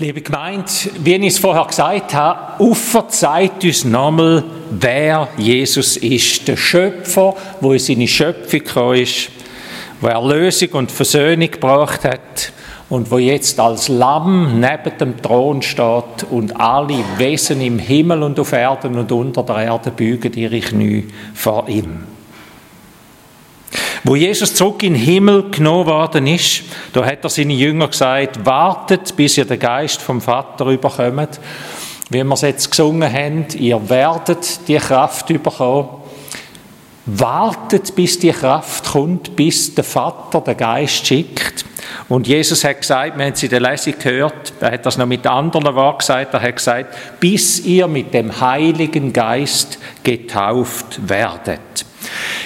Liebe Gemeinde, wie ich es vorher gesagt habe, zeigt uns nochmal, wer Jesus ist. Der Schöpfer, wo in seine Schöpfung gekommen ist, der Erlösung und Versöhnung gebracht hat und wo jetzt als Lamm neben dem Thron steht und alle Wesen im Himmel und auf Erden und unter der Erde bügen ihre Knie vor ihm. Wo Jesus zurück in den Himmel genommen worden ist, da hat er seine Jünger gesagt, wartet, bis ihr den Geist vom Vater überkommt. Wie wir es jetzt gesungen haben, ihr werdet die Kraft überkommen. Wartet, bis die Kraft kommt, bis der Vater den Geist schickt. Und Jesus hat gesagt, wir haben es in der Lesung gehört, er hat das noch mit anderen Worten gesagt, er hat gesagt, bis ihr mit dem Heiligen Geist getauft werdet.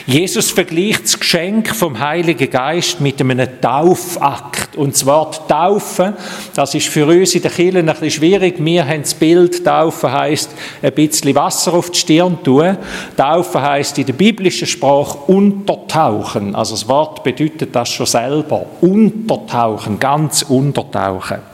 Jesus vergleicht das Geschenk vom Heiligen Geist mit einem Taufakt. Und das Wort Taufen, das ist für uns in der Kirche ein bisschen schwierig. Wir haben das Bild, Taufen heisst, ein bisschen Wasser auf die Stirn tun. Taufen heisst in der biblischen Sprache untertauchen. Also das Wort bedeutet das schon selber. Untertauchen, ganz untertauchen.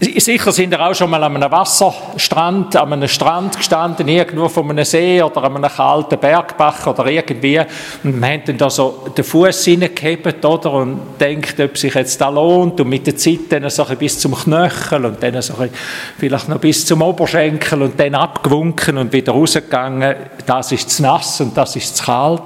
Sicher sind ihr auch schon mal an einem Wasserstrand, an einem Strand gestanden, irgendwo von einem See oder an einem kalten Bergbach oder irgendwie. Und man hat dann da so den Fuß hineingehebt, oder? Und denkt, ob sich jetzt da lohnt. Und mit der Zeit dann so bis zum Knöchel und dann so vielleicht noch bis zum Oberschenkel und dann abgewunken und wieder rausgegangen. Das ist zu nass und das ist zu kalt.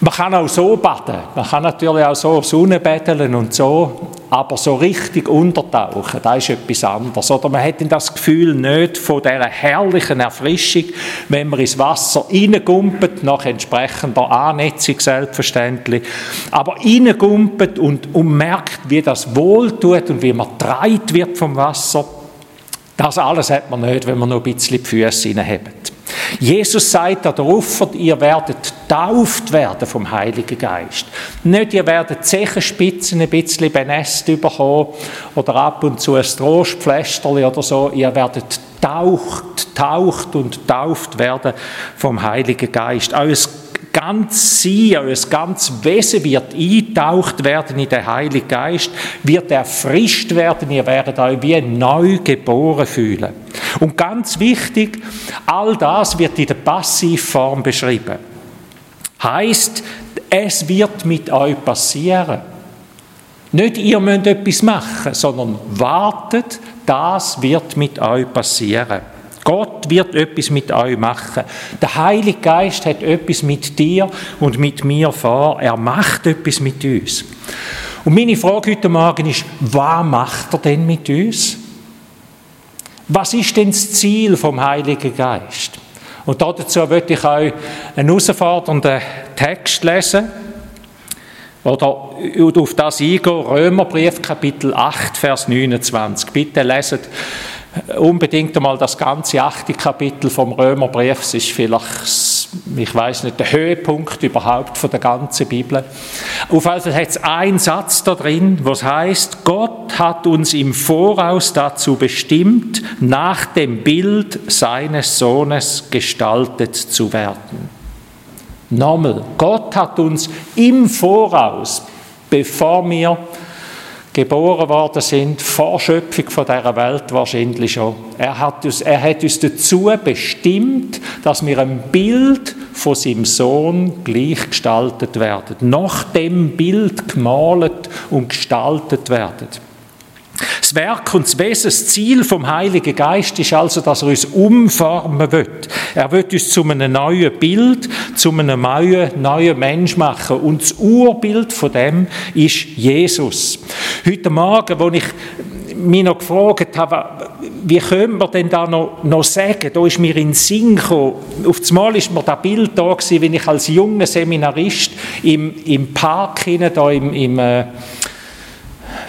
Man kann auch so baden. Man kann natürlich auch so Sonne betteln und so. Aber so richtig untertauchen, das ist etwas anderes. Oder man hat das Gefühl nicht von dieser herrlichen Erfrischung, wenn man ins Wasser reingumpelt, nach entsprechender Annetzung selbstverständlich, aber reingumpelt und, und merkt, wie das wohltut und wie man dreit wird vom Wasser. Das alles hat man nicht, wenn man noch ein bisschen die Füße reinhebt. Jesus sagt darauf, ihr werdet tauft werden vom Heiligen Geist. Nicht, ihr werdet Zechenspitzen ein bisschen benässt bekommen oder ab und zu ein Trostpflästerli oder so. Ihr werdet taucht, taucht und tauft werden vom Heiligen Geist. Euer ganz Sein, euer ganz Wesen wird eintaucht werden in den Heiligen Geist, wird erfrischt werden, ihr werdet euch wie neu geboren fühlen. Und ganz wichtig, all das wird in der Passivform beschrieben. Heißt, es wird mit euch passieren. Nicht ihr müsst etwas machen, sondern wartet, das wird mit euch passieren. Gott wird etwas mit euch machen. Der Heilige Geist hat etwas mit dir und mit mir vor. Er macht etwas mit uns. Und meine Frage heute Morgen ist, was macht er denn mit uns? Was ist denn das Ziel vom Heiligen Geist? Und dazu möchte ich euch einen herausfordernden Text lesen. Oder auf das eingehen, Römerbrief, Kapitel 8, Vers 29. Bitte leset unbedingt einmal das ganze achte Kapitel vom Römerbrief. Es ist vielleicht, ich weiß nicht, der Höhepunkt überhaupt von der ganzen Bibel. Auf Fall hat es einen Satz da drin, was heißt: Gott hat uns im Voraus dazu bestimmt, nach dem Bild seines Sohnes gestaltet zu werden. Nochmal, Gott hat uns im Voraus, bevor wir geboren worden sind, vor Schöpfung von dieser Welt wahrscheinlich schon. Er hat, uns, er hat uns dazu bestimmt, dass wir ein Bild von seinem Sohn gleichgestaltet werden, nach dem Bild gemalt und gestaltet werden. Das Werk und das Wesen, das Ziel vom Heiligen Geist ist also, dass er uns umformen wird. Er wird uns zu einem neuen Bild, zu einem neuen, neuen Mensch machen. Und das Urbild von dem ist Jesus. Heute Morgen, wo ich mich noch gefragt habe, wie können wir denn da noch, noch sagen, da ist mir in den Sinn gekommen, auf das Mal ist mir das Bild da gewesen, wenn ich als junger Seminarist im, im Park hinein, da im, im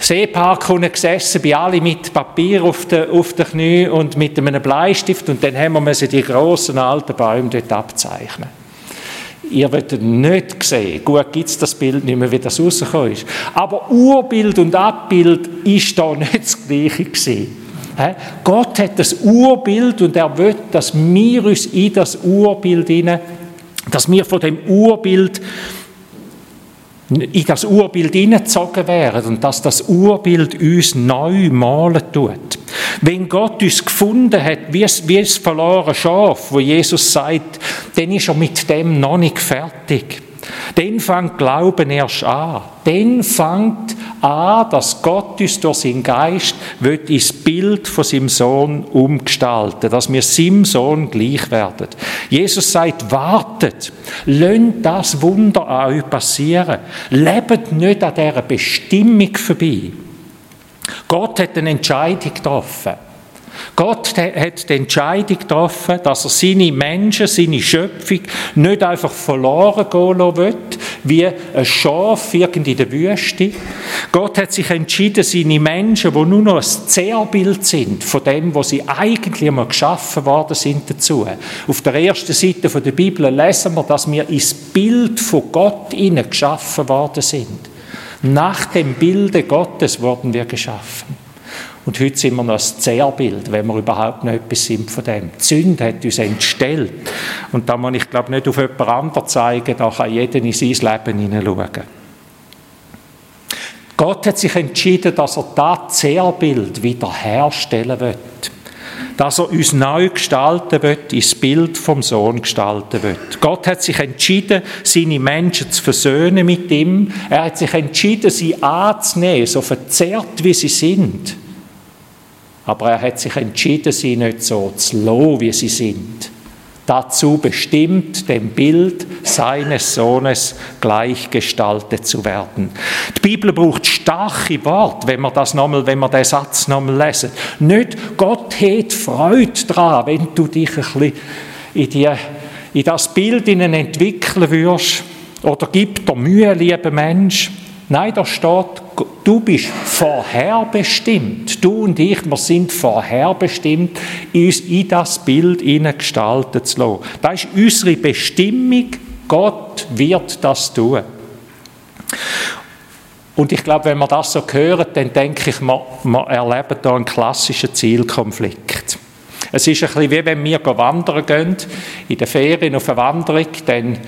Seepark gesessen, bei alle mit Papier auf den, auf den Knien und mit einem Bleistift und dann haben wir die grossen alten Bäume dort abzeichnen. Ihr werdet nicht sehen, gut gibt es das Bild nicht mehr, wie das rausgekommen ist. Aber Urbild und Abbild ist da nicht das Gleiche gewesen. Gott hat das Urbild und er will, dass wir uns in das Urbild hinein, dass wir von dem Urbild in das Urbild hineingezogen werden und dass das Urbild uns neu malen tut. Wenn Gott uns gefunden hat, wie es, wie es verlorene Schaf, wo Jesus sagt, dann ist er mit dem noch nicht fertig. Dann fängt Glauben erst an. Dann fängt an, dass Gott uns durch seinen Geist wird ins Bild von seinem Sohn umgestalten, dass wir seinem Sohn gleich werden. Jesus sagt, wartet, lasst das Wunder an euch passieren. Lebt nicht an dieser Bestimmung vorbei. Gott hat eine Entscheidung getroffen. Gott hat die Entscheidung getroffen, dass er seine Menschen, seine Schöpfung nicht einfach verloren gehen will, wie ein Schaf in der Wüste. Gott hat sich entschieden, seine Menschen, die nur noch ein Zerrbild sind von dem, was sie eigentlich einmal geschaffen worden sind, dazu. Auf der ersten Seite der Bibel lesen wir, dass wir ins Bild von Gott geschaffen worden sind. Nach dem Bilde Gottes wurden wir geschaffen. Und heute sind wir noch ein Zerrbild, wenn wir überhaupt noch etwas sind von dem. Die Sünde hat uns entstellt. Und da muss ich, glaube nicht auf jemand anderen zeigen, da kann jeder in sein Leben hineinschauen. Gott hat sich entschieden, dass er das Zerrbild wiederherstellen wird. Dass er uns neu gestalten wird, ins Bild vom Sohn gestalten wird. Gott hat sich entschieden, seine Menschen zu versöhnen mit ihm. Er hat sich entschieden, sie anzunehmen, so verzerrt wie sie sind aber er hat sich entschieden, sie nicht so zu lassen, wie sie sind. Dazu bestimmt, dem Bild seines Sohnes gleichgestaltet zu werden. Die Bibel braucht starke Worte, wenn wir das nochmal, wenn wir den Satz nochmal lesen. Nicht Gott hat Freude daran, wenn du dich ein bisschen in, die, in das Bild entwickeln würdest. Oder gib dir Mühe, lieber Mensch. Nein, da steht, du bist vorherbestimmt. Du und ich, wir sind vorherbestimmt, uns in das Bild gestalten zu lassen. Das ist unsere Bestimmung. Gott wird das tun. Und ich glaube, wenn wir das so hören, dann denke ich, wir erleben da einen klassischen Zielkonflikt. Es ist ein bisschen wie wenn wir wandern gehen, in den Ferien auf eine Wanderung, dann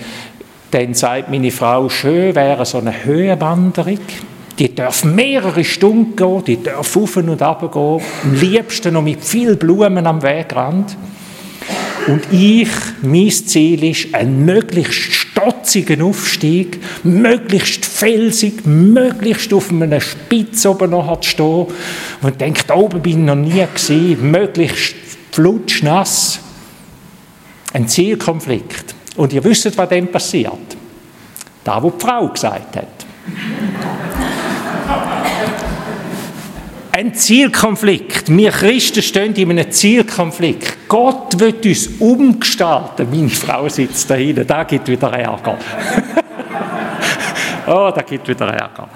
dann sagt meine Frau, schön wäre so eine Höhenwanderung. Die darf mehrere Stunden gehen, die darf auf und ab gehen, am liebsten noch mit viel Blumen am Wegrand. Und ich, mein Ziel ist, ein möglichst stotzigen Aufstieg, möglichst felsig, möglichst auf einer Spitze oben noch zu stehen. Und denke, da oben bin ich noch nie gewesen, möglichst flutschnass. Ein Zielkonflikt. Und ihr wisst, was dann passiert. Da, wo die Frau gesagt hat. Ein Zielkonflikt. Wir Christen stehen in einem Zielkonflikt. Gott wird uns umgestalten. Meine Frau sitzt da hinten. Da gibt wieder Ärger. oh, da gibt wieder Ärger.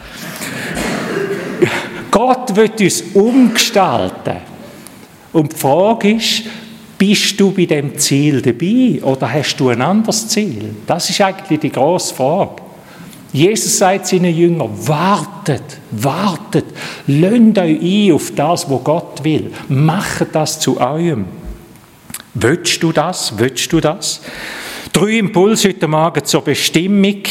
Gott wird uns umgestalten. Und die Frage ist, bist du bei dem Ziel dabei oder hast du ein anderes Ziel? Das ist eigentlich die grosse Frage. Jesus sagt seinen Jüngern, wartet, wartet, lönt euch ein auf das, was Gott will. Macht das zu eurem. Willst du das? Willst du das? Drei Impulse heute Morgen zur Bestimmung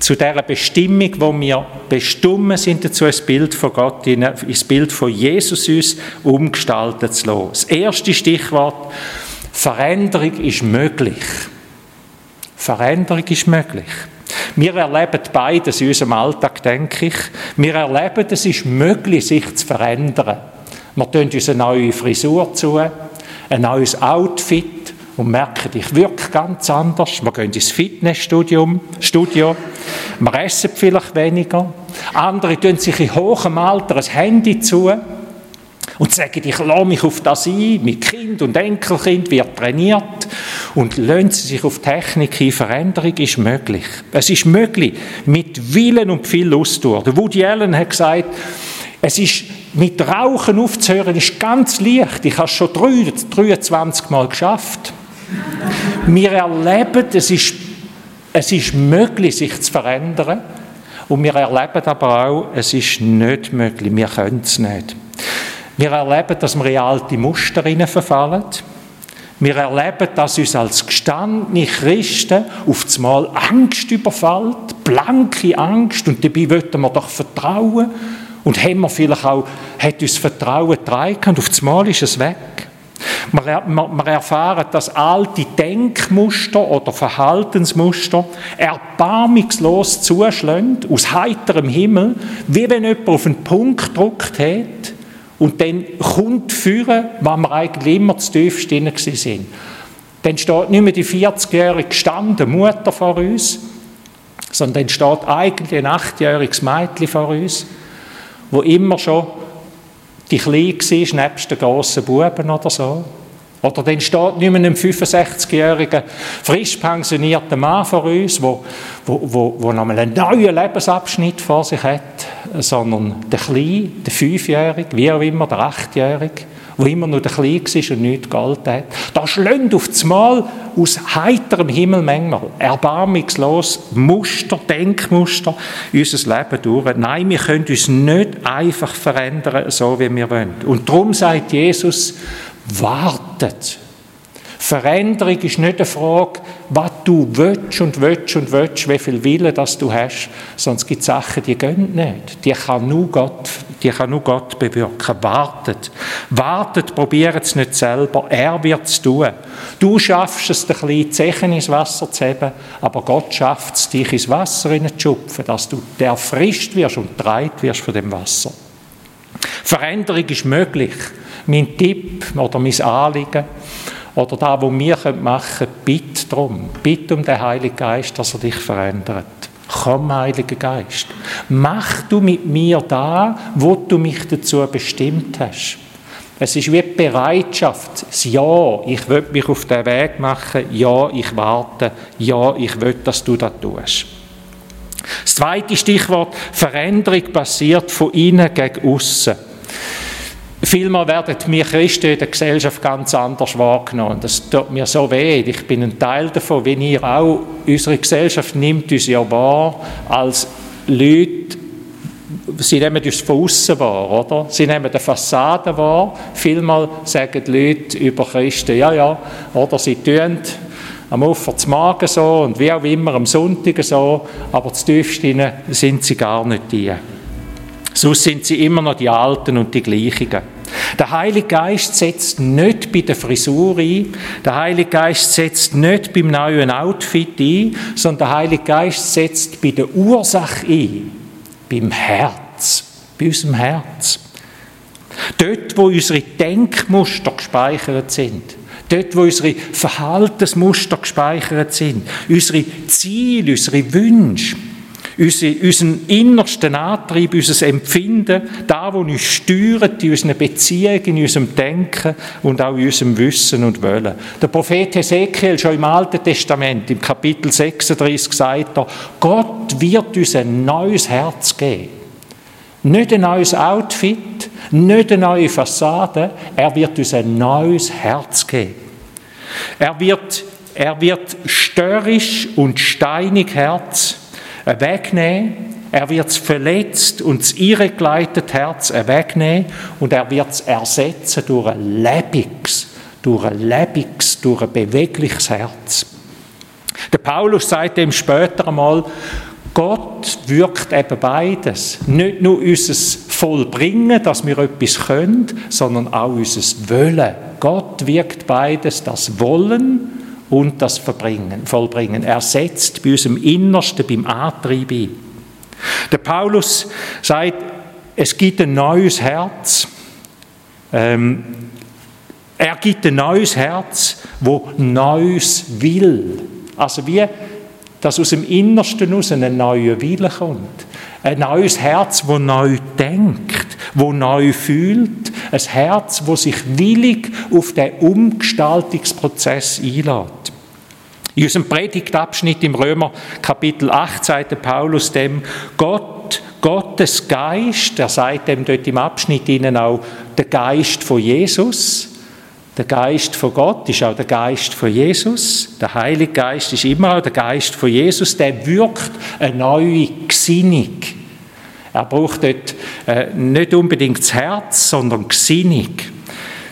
zu dieser Bestimmung, wo wir bestimmen sind, dazu ein Bild von Gott, ins Bild von Jesus uns umgestalten zu lassen. Das erste Stichwort, Veränderung ist möglich. Veränderung ist möglich. Wir erleben beides in unserem Alltag, denke ich. Wir erleben, es ist möglich, sich zu verändern. Wir tun uns eine neue Frisur zu, ein neues Outfit, und merken, ich wirke ganz anders. Wir gehen ins Fitnessstudio, Studio. wir essen vielleicht weniger. Andere tun sich in hohem Alter ein Handy zu und sagen, ich lasse mich auf das ein, mit Kind und Enkelkind wird trainiert und lassen sie sich auf Technik ein. Veränderung ist möglich. Es ist möglich, mit Willen und viel Lust durch. Woody Allen hat gesagt, es ist mit Rauchen aufzuhören, ist ganz leicht. Ich habe es schon 23 Mal geschafft. Wir erleben, es ist, es ist möglich, sich zu verändern. Und wir erleben aber auch, es ist nicht möglich, wir können es nicht. Wir erleben, dass wir in alte Muster verfallen. Wir erleben, dass uns als gestandene Christen auf einmal Angst überfällt, blanke Angst und dabei wollten wir doch vertrauen. Und haben wir vielleicht auch, hat uns Vertrauen getragen und auf das Mal ist es weg. Wir, wir, erfahren, dass alte Denkmuster oder Verhaltensmuster erbarmungslos zuschlagen, aus heiterem Himmel, wie wenn jemand auf einen Punkt gedruckt hat und dann kommt führen, was wir eigentlich immer zu tief drin sind. Dann steht nicht mehr die 40-jährige gestandene Mutter vor uns, sondern dann steht eigentlich ein achtjähriges Mädchen vor uns, wo immer schon die Kleine war, nebst den grossen Buben oder so. Oder dann steht nicht mehr ein 65-jähriger, frisch pensionierter Mann vor uns, wo, wo, wo, wo noch einen neuen Lebensabschnitt vor sich hat, sondern der Kleine, der Fünfjährige, wie auch immer, der Achtjährige, wo immer nur der Kleine war und nichts Gold hat. Da schlönt auf das Mal aus heiterem Himmel manchmal erbarmungslos Muster, Denkmuster unser Leben durch. Nein, wir können uns nicht einfach verändern, so wie wir wollen. Und darum sagt Jesus, wartet. Veränderung ist nicht eine Frage, was du willst und willst und willst, wie viel Wille das du hast, es gibt Sachen, die gehen nicht. Die kann nur Gott, die kann nur Gott bewirken. Wartet. Wartet, probiert es nicht selber. Er wird es tun. Du schaffst es, ein bisschen Zechen ins Wasser zu haben, aber Gott schafft es, dich ins Wasser zu schupfen, dass du erfrischt wirst und dreit wirst von dem Wasser. Veränderung ist möglich. Mein Tipp oder mein Anliegen oder da, was wir machen können, bitte darum. Bitte um den Heiligen Geist, dass er dich verändert. Komm, Heiliger Geist. Mach du mit mir da, wo du mich dazu bestimmt hast. Es ist wie die Bereitschaft. Das Ja, ich will mich auf den Weg machen. Ja, ich warte. Ja, ich will, dass du das tust. Das zweite Stichwort, Veränderung passiert von innen gegen außen. Vielmehr werden wir Christen in der Gesellschaft ganz anders wahrgenommen. Das tut mir so weh. Ich bin ein Teil davon, wenn ihr auch, unsere Gesellschaft nimmt uns ja wahr als Leute, sie nehmen uns von außen wahr, oder? Sie nehmen die Fassade wahr. Vielmal sagen die Leute über Christen, ja, ja, oder sie tun am Ufer zum Magen so und wie auch immer am Sonntag so, aber zu tiefsten sind sie gar nicht die. Sonst sind sie immer noch die Alten und die Gleichen. Der Heilige Geist setzt nicht bei der Frisur ein, der Heilige Geist setzt nicht beim neuen Outfit ein, sondern der Heilige Geist setzt bei der Ursache ein, beim Herz, bei unserem Herz. Dort, wo unsere Denkmuster gespeichert sind, dort, wo unsere Verhaltensmuster gespeichert sind, unsere Ziele, unsere Wünsche, unseren innersten Antrieb, unser Empfinden, da, wo uns steuert in unseren Beziehungen, in unserem Denken und auch in unserem Wissen und Wollen. Der Prophet Hesekiel schon im Alten Testament, im Kapitel 36, sagt er, Gott wird uns ein neues Herz geben. Nicht ein neues Outfit, nicht eine neue Fassade, er wird uns ein neues Herz geben. Er wird, er wird störrisch und steinig Herz wegnehmen. Er wird das verletzt und das irregeleitete Herz wegnehmen und er wird es ersetzen durch ein lebendiges, durch ein lebendiges, durch ein bewegliches Herz. Der Paulus sagt dem später einmal, Gott wirkt eben beides. Nicht nur unser Vollbringen, dass wir etwas können, sondern auch unser Wollen. Gott wirkt beides, das Wollen und das Verbringen, Vollbringen. Er setzt bei unserem Innersten, beim Antrieb ein. Der Paulus sagt, es gibt ein neues Herz. Ähm, er gibt ein neues Herz, wo Neues will. Also wie, dass aus dem Innersten aus ein neuer Wille kommt. Ein neues Herz, wo neu denkt, wo neu fühlt. Ein Herz, wo sich willig auf den Umgestaltungsprozess einlädt. In unserem Predigtabschnitt im Römer Kapitel 8 sagt Paulus dem, Gott, Gottes Geist, er sagt dem dort im Abschnitt ihnen auch, der Geist von Jesus, der Geist von Gott ist auch der Geist von Jesus. Der Heilige Geist ist immer auch der Geist von Jesus. Der wirkt eine neue Gesinnung. Er braucht dort äh, nicht unbedingt das Herz, sondern Gesinnung.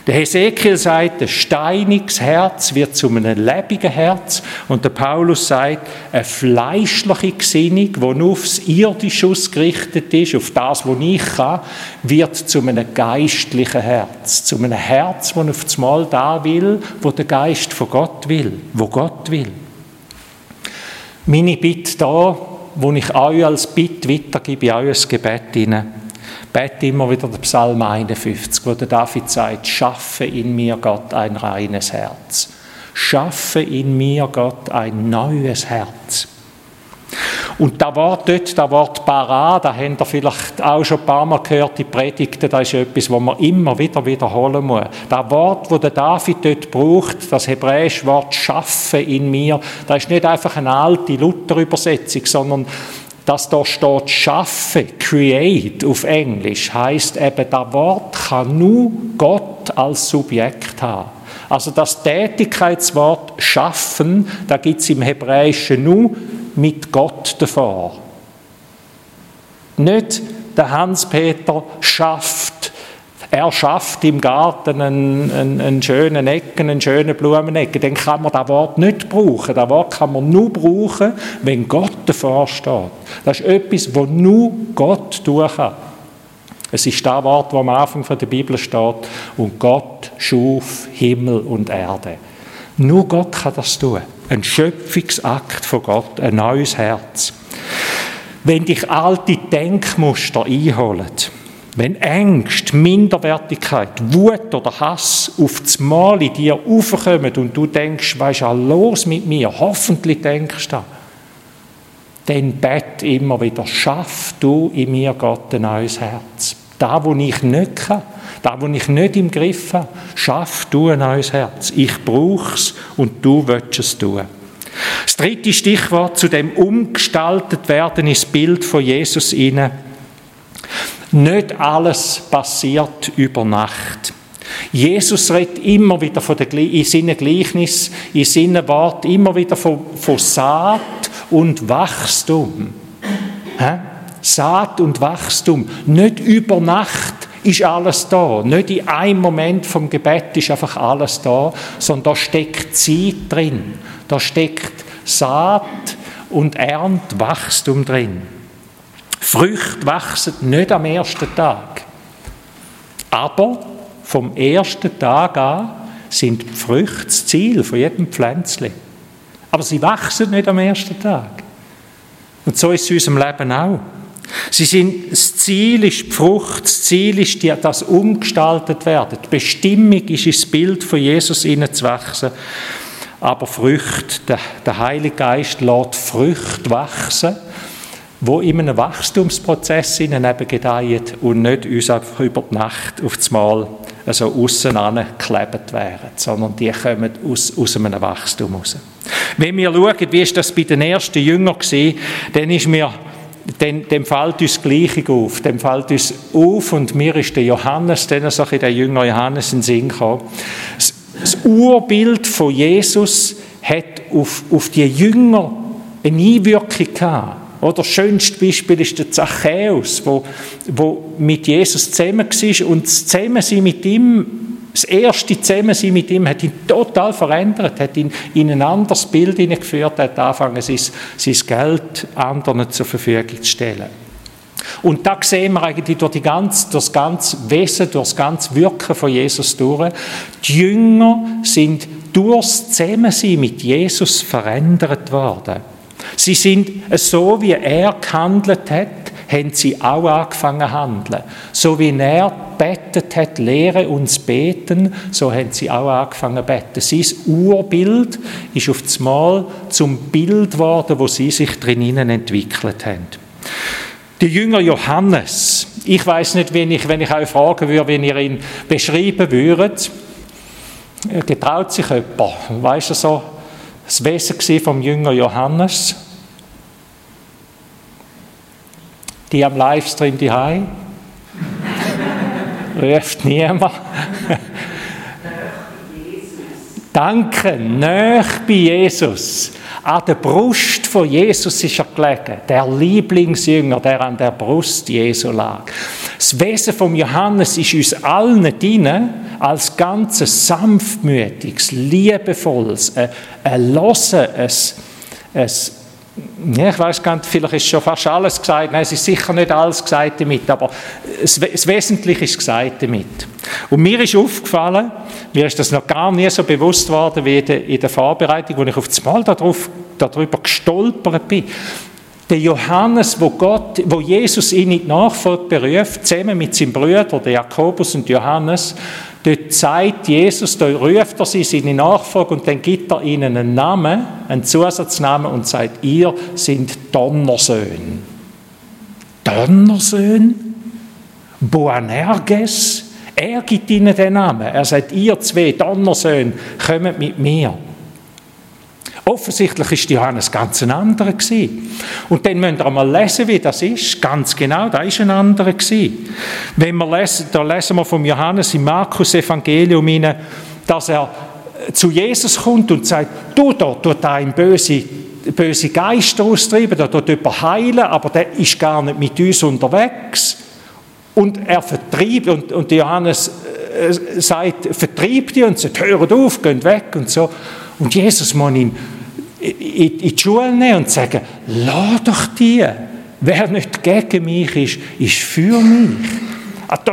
Der Hesekiel sagt, ein steiniges Herz wird zu einem lebendigen Herz. Und der Paulus sagt, eine fleischliche Gesinnung, die nur aufs Irdische ausgerichtet ist, auf das, was ich kann, wird zu einem geistlichen Herz. Zu einem Herz, das auf das Mal da will, wo der Geist von Gott will, wo Gott will. Meine Bitte da, wo ich euch als Bitte weitergebe, in euer Gebet hinein, bete immer wieder den Psalm 51, wo der David sagt, schaffe in mir Gott ein reines Herz. Schaffe in mir Gott ein neues Herz. Und da Wort dort, das Wort Para, da habt ihr vielleicht auch schon ein paar Mal gehört, die Predigten, das ist etwas, was man immer wieder wiederholen muss. Das Wort, das der David dort braucht, das hebräische Wort «schaffe in mir», das ist nicht einfach eine alte Luther-Übersetzung, sondern dass da steht «schaffe», «create» auf Englisch, heißt eben, das Wort kann nur Gott als Subjekt haben. Also das Tätigkeitswort «schaffen», da gibt es im Hebräischen nur mit Gott davor. Nicht der Hans-Peter schafft, er schafft im Garten einen, einen, einen, schönen Ecken, einen schönen Blumenecken, dann kann man das Wort nicht brauchen. Das Wort kann man nur brauchen, wenn Gott davor steht. Das ist etwas, wo nur Gott tun kann. Es ist das Wort, das am Anfang der Bibel steht. Und Gott schuf Himmel und Erde. Nur Gott kann das tun. Ein Schöpfungsakt von Gott, ein neues Herz. Wenn dich alte Denkmuster einholen, wenn Ängste, Minderwertigkeit, Wut oder Hass auf das Mal in dir aufkommen und du denkst, was ist los mit mir? Hoffentlich denkst du dann bett immer wieder, schaff du in mir Gott ein neues Herz. Da, wo ich nicht kann, da, wo ich nicht im Griff habe, schaff du ein neues Herz. Ich brauche es und du willst es tun. Das dritte Stichwort zu dem umgestaltet werden ins Bild von Jesus inne. Nicht alles passiert über Nacht. Jesus redet immer wieder von der, in seinen Gleichnis, in seinen Worten immer wieder von, von Saat und Wachstum. Hä? Saat und Wachstum. Nicht über Nacht ist alles da. Nicht in einem Moment vom Gebet ist einfach alles da, sondern da steckt Zeit drin. Da steckt Saat und Ernt, Wachstum drin. Früchte wachsen nicht am ersten Tag. Aber vom ersten Tag an sind die Früchte das Ziel von jedem Pflänzchen. Aber sie wachsen nicht am ersten Tag. Und so ist es in unserem Leben auch. Sie sind, das Ziel ist die Frucht, das Ziel ist die, das umgestaltet werden. Die Bestimmung ist ins Bild von Jesus hineinzuwachsen. Aber Früchte, der, der Heilige Geist lässt Früchte wachsen, wo in einem Wachstumsprozess eben gedeihen und nicht uns einfach über die Nacht auf das Mal so aussen geklebt werden, sondern die kommen aus, aus einem Wachstum raus. Wenn wir schauen, wie ist das bei den ersten Jüngern war, dann ist mir dann, dann fällt uns das Gleiche auf. Dann fällt uns auf, und mir ist der Johannes, dann so der Jünger Johannes in den Sinn gekommen. Das, das Urbild von Jesus hat auf, auf die Jünger eine Einwirkung gehabt. Oder das schönste Beispiel ist der Zachäus, wo, wo mit Jesus zusammen war und das Zusammensein mit ihm das erste Zusammensein mit ihm hat ihn total verändert, hat ihn in ein anderes Bild hineingeführt, hat angefangen, sein, sein Geld anderen zur Verfügung zu stellen. Und da sehen wir eigentlich durch, die ganze, durch das ganze Wesen, durch das ganze Wirken von Jesus durch. Die Jünger sind durch das Zusammensein mit Jesus verändert worden. Sie sind so, wie er gehandelt hat, haben sie auch angefangen zu handeln. So wie er betet hat, lehre uns beten, so haben sie auch angefangen zu beten. Sein Urbild ist auf das Mal zum Bild geworden, wo sie sich drinnen entwickelt haben. Der Jünger Johannes, ich weiß nicht, wenn ich, wenn ich euch fragen würde, wie ihr ihn beschreiben würdet, getraut sich jemand, weißt du so, das Wesen vom Jünger Johannes? Die am Livestream die Ruft niemand. Danke, nöch bei Jesus. An der Brust von Jesus ist er gelegen. Der Lieblingsjünger, der an der Brust Jesu lag. Das Wesen von Johannes ist uns allen drin, als ganzes sanftmütiges, liebevolles, ein, ein Losen, ein, ein ja, ich weiß gar nicht, vielleicht ist schon fast alles gesagt. Nein, es ist sicher nicht alles gesagt damit, aber das, Wesentliche ist gesagt damit. Und mir ist aufgefallen, mir ist das noch gar nie so bewusst worden wie in der Vorbereitung, wo ich auf das Mal darauf, darüber gestolpert bin. Der Johannes, wo, Gott, wo Jesus ihn in die Nachfolge beruft, zusammen mit seinem Brüder, der Jakobus und Johannes, dort sagt Jesus, da ruft er sie seine Nachfolge und dann gibt er ihnen einen Namen, einen Zusatznamen und sagt, ihr sind Donnersöhne. Donnersöhne? Boanerges? Er gibt ihnen den Namen. Er sagt, ihr zwei Donnersöhne, kommt mit mir. Offensichtlich ist Johannes ganz ein anderer gewesen. Und dann müsst ihr mal lesen, wie das ist. Ganz genau, da ist ein anderer gewesen. Wenn wir lesen, da lesen wir vom Johannes im Markus Evangelium rein, dass er zu Jesus kommt und sagt, du da, tut da ein böse böse Geister austreiben, da tut jemand heilen, aber der ist gar nicht mit uns unterwegs. Und er vertreibt, und, und Johannes äh, sagt, vertreibt die und sagt, hört auf, geht weg und so. Und Jesus muss ihm in die Schule nehmen und sagen, lass doch die. Wer nicht gegen mich ist, ist für mich.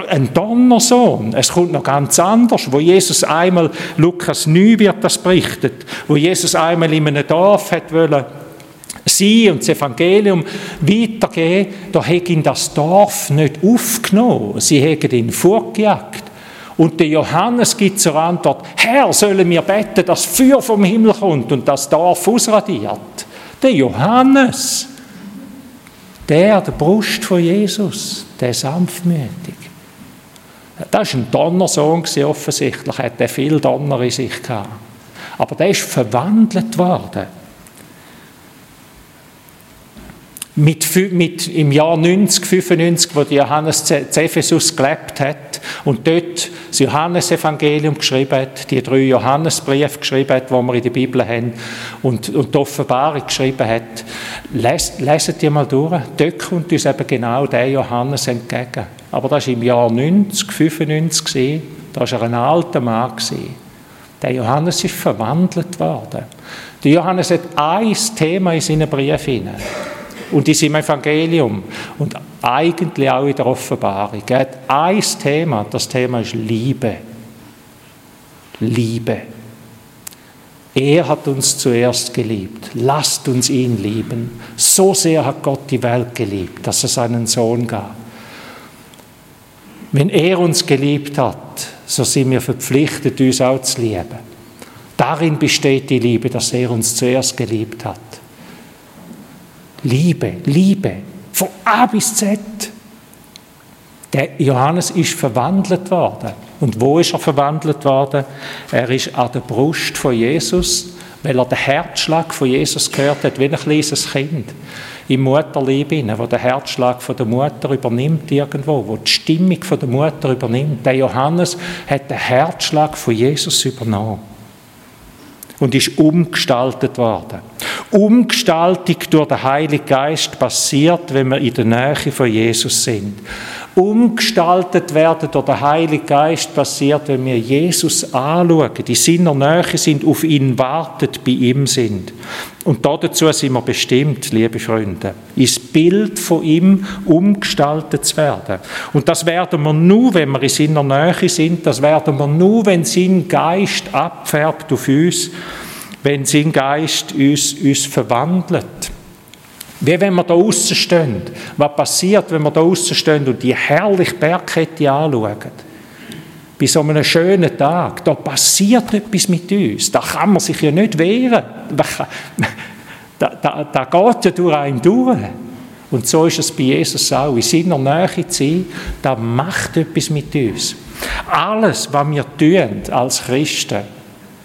Ein Donnersohn. Es kommt noch ganz anders, wo Jesus einmal, Lukas 9 wird das berichtet, wo Jesus einmal in einem Dorf hat wollen, sie und das Evangelium weitergeben, da hat ihn das Dorf nicht aufgenommen. Sie haben ihn vorgejagt. Und der Johannes gibt zur Antwort, Herr, sollen wir beten, dass Feuer vom Himmel kommt und das Dorf ausradiert? Der Johannes, der, der Brust von Jesus, der sanftmütig. Das war ein Donnersohn offensichtlich, hat er viel Donner in sich gehabt. Aber der ist verwandelt worden mit, mit, im Jahr 90, 95, wo Johannes zu Ephesus gelebt hat und dort das Johannesevangelium geschrieben hat, die drei Johannesbriefe geschrieben hat, die wir in der Bibel haben und, und die Offenbarung geschrieben hat, lest, leset die mal durch. Dort kommt uns eben genau der Johannes entgegen. Aber das war im Jahr 90, 95, da war er ein alter Mann. Der Johannes ist verwandelt worden. Der Johannes hat ein Thema in seinen Briefen und in seinem Evangelium und eigentlich auch in der Offenbarung. Ein Thema, das Thema ist Liebe. Liebe. Er hat uns zuerst geliebt. Lasst uns ihn lieben. So sehr hat Gott die Welt geliebt, dass er seinen Sohn gab. Wenn er uns geliebt hat, so sind wir verpflichtet, uns auch zu lieben. Darin besteht die Liebe, dass er uns zuerst geliebt hat. Liebe, Liebe, von A bis Z. Der Johannes ist verwandelt worden. Und wo ist er verwandelt worden? Er ist an der Brust von Jesus, weil er den Herzschlag von Jesus gehört hat, wie ein kleines Kind im Mutterleib, wo der Herzschlag von der Mutter übernimmt irgendwo, wo die Stimmung von der Mutter übernimmt. Der Johannes hat den Herzschlag von Jesus übernommen und ist umgestaltet worden. Umgestaltung durch den Heiligen Geist passiert, wenn wir in der Nähe von Jesus sind. Umgestaltet werden durch den Heiligen Geist passiert, wenn wir Jesus anschauen, die seiner Nähe sind, auf ihn warten, bei ihm sind. Und dazu sind wir bestimmt, liebe Freunde, ins Bild von ihm umgestaltet zu werden. Und das werden wir nur, wenn wir in seiner Nähe sind, das werden wir nur, wenn sein Geist abfärbt auf uns wenn sein Geist uns, uns verwandelt. Wie wenn wir da außen stehen. Was passiert, wenn wir da außen stehen und die herrliche Bergkette anschauen? Bei so einem schönen Tag, da passiert etwas mit uns. Da kann man sich ja nicht wehren. Da, da, da geht ja durch einen durch. Und so ist es bei Jesus auch. In seiner Nähe zu sein, da macht etwas mit uns. Alles, was wir tun als Christen,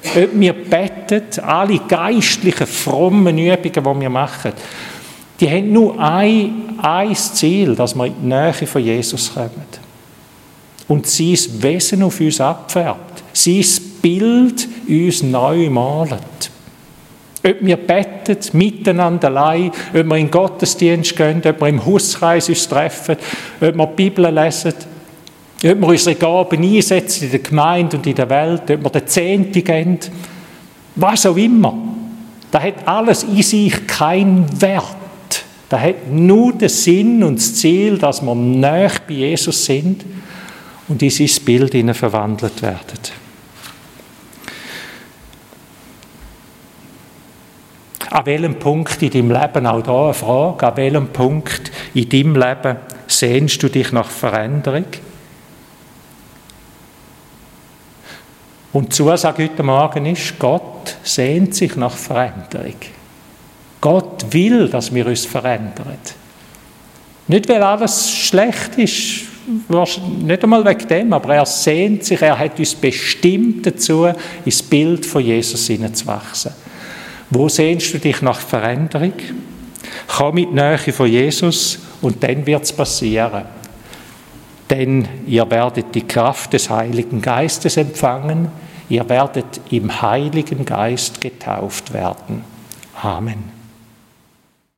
ob wir beten, alle geistlichen, frommen Übungen, die wir machen, die haben nur ein, ein Ziel, dass wir in die Nähe von Jesus kommen. Und sein Wesen auf uns abfärbt. Sein Bild uns neu malt. Ob wir beten, miteinander allein, ob wir in den Gottesdienst gehen, ob wir im Hauskreis uns treffen, ob wir die Bibel lesen, ob wir unsere Gaben einsetzen in der Gemeinde und in der Welt, ob wir den Zehnten geben, was auch immer. Das hat alles in sich keinen Wert. Das hat nur den Sinn und das Ziel, dass wir näher bei Jesus sind und in sein Bild verwandelt werden. An welchem Punkt in deinem Leben, auch da eine Frage, an welchem Punkt in deinem Leben sehnst du dich nach Veränderung? Und die Zusage heute Morgen ist, Gott sehnt sich nach Veränderung. Gott will, dass wir uns verändern. Nicht, weil alles schlecht ist, nicht einmal wegen dem, aber er sehnt sich, er hat uns bestimmt dazu, ins Bild von Jesus hineinzuwachsen. Wo sehnst du dich nach Veränderung? Komm mit Nähe von Jesus und dann wird es passieren. Denn ihr werdet die Kraft des Heiligen Geistes empfangen, ihr werdet im Heiligen Geist getauft werden. Amen.